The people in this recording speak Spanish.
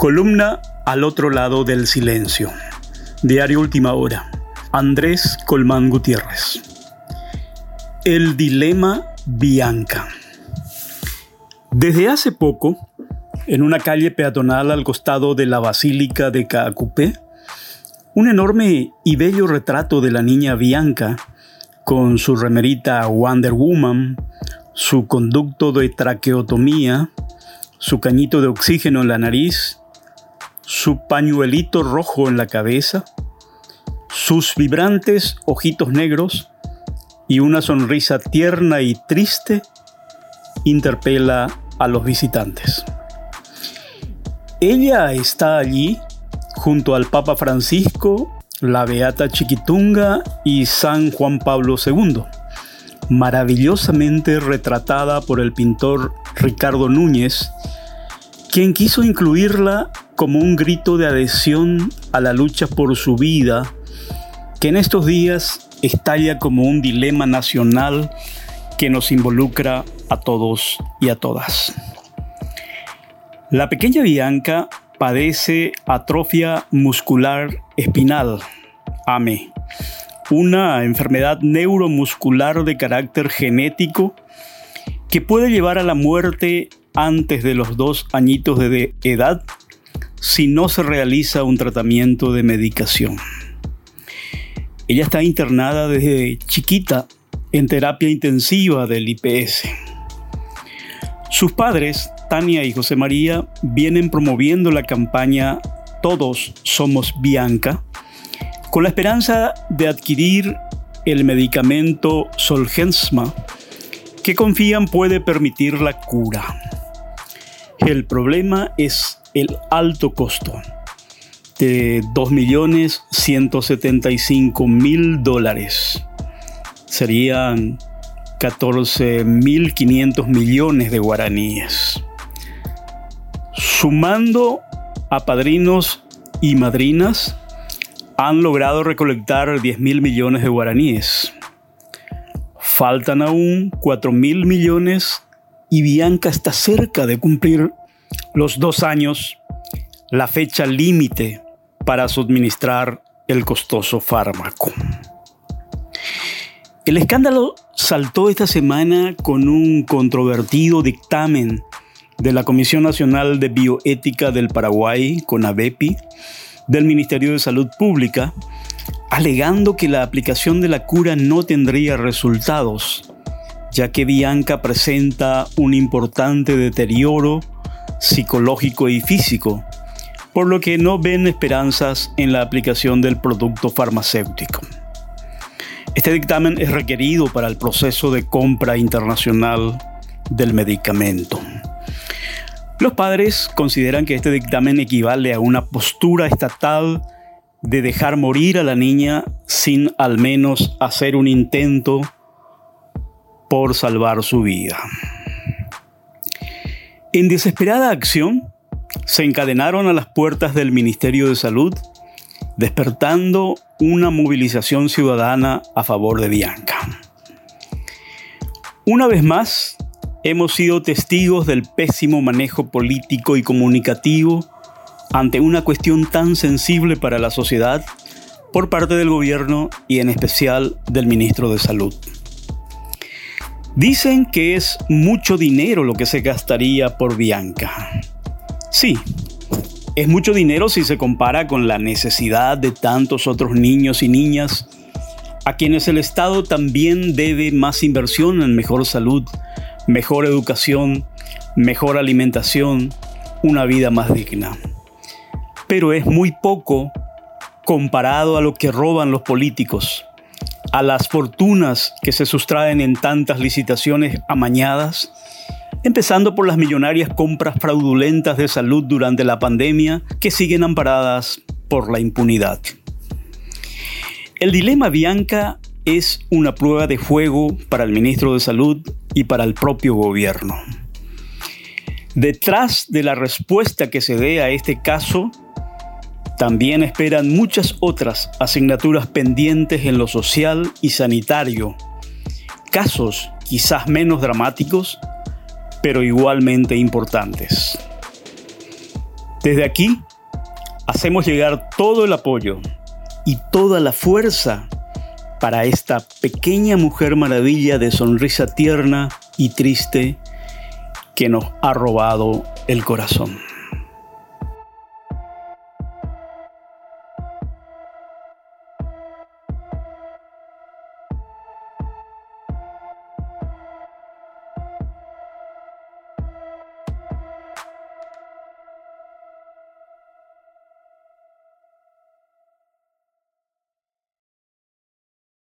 Columna al otro lado del silencio. Diario Última Hora. Andrés Colmán Gutiérrez. El dilema Bianca. Desde hace poco, en una calle peatonal al costado de la Basílica de Caacupé, un enorme y bello retrato de la niña Bianca, con su remerita Wonder Woman, su conducto de traqueotomía, su cañito de oxígeno en la nariz, su pañuelito rojo en la cabeza, sus vibrantes ojitos negros y una sonrisa tierna y triste interpela a los visitantes. Ella está allí junto al Papa Francisco, la Beata Chiquitunga y San Juan Pablo II, maravillosamente retratada por el pintor Ricardo Núñez, quien quiso incluirla como un grito de adhesión a la lucha por su vida, que en estos días estalla como un dilema nacional que nos involucra a todos y a todas. La pequeña Bianca padece atrofia muscular espinal, AME, una enfermedad neuromuscular de carácter genético que puede llevar a la muerte antes de los dos añitos de edad si no se realiza un tratamiento de medicación. Ella está internada desde chiquita en terapia intensiva del IPS. Sus padres Tania y José María vienen promoviendo la campaña Todos somos Bianca con la esperanza de adquirir el medicamento Solgensma que confían puede permitir la cura. El problema es el alto costo de 2.175.000 dólares. Serían 14.500 millones de guaraníes. Sumando a padrinos y madrinas, han logrado recolectar 10 mil millones de guaraníes. Faltan aún 4 mil millones y Bianca está cerca de cumplir los dos años, la fecha límite para suministrar el costoso fármaco. El escándalo saltó esta semana con un controvertido dictamen de la Comisión Nacional de Bioética del Paraguay, CONAVEPI, del Ministerio de Salud Pública, alegando que la aplicación de la cura no tendría resultados, ya que Bianca presenta un importante deterioro psicológico y físico, por lo que no ven esperanzas en la aplicación del producto farmacéutico. Este dictamen es requerido para el proceso de compra internacional del medicamento. Los padres consideran que este dictamen equivale a una postura estatal de dejar morir a la niña sin al menos hacer un intento por salvar su vida. En desesperada acción, se encadenaron a las puertas del Ministerio de Salud, despertando una movilización ciudadana a favor de Bianca. Una vez más, hemos sido testigos del pésimo manejo político y comunicativo ante una cuestión tan sensible para la sociedad por parte del gobierno y en especial del ministro de Salud. Dicen que es mucho dinero lo que se gastaría por Bianca. Sí, es mucho dinero si se compara con la necesidad de tantos otros niños y niñas a quienes el Estado también debe más inversión en mejor salud mejor educación, mejor alimentación, una vida más digna. Pero es muy poco comparado a lo que roban los políticos, a las fortunas que se sustraen en tantas licitaciones amañadas, empezando por las millonarias compras fraudulentas de salud durante la pandemia que siguen amparadas por la impunidad. El dilema Bianca es una prueba de fuego para el ministro de Salud y para el propio gobierno. Detrás de la respuesta que se dé a este caso, también esperan muchas otras asignaturas pendientes en lo social y sanitario, casos quizás menos dramáticos, pero igualmente importantes. Desde aquí hacemos llegar todo el apoyo y toda la fuerza para esta pequeña mujer maravilla de sonrisa tierna y triste que nos ha robado el corazón.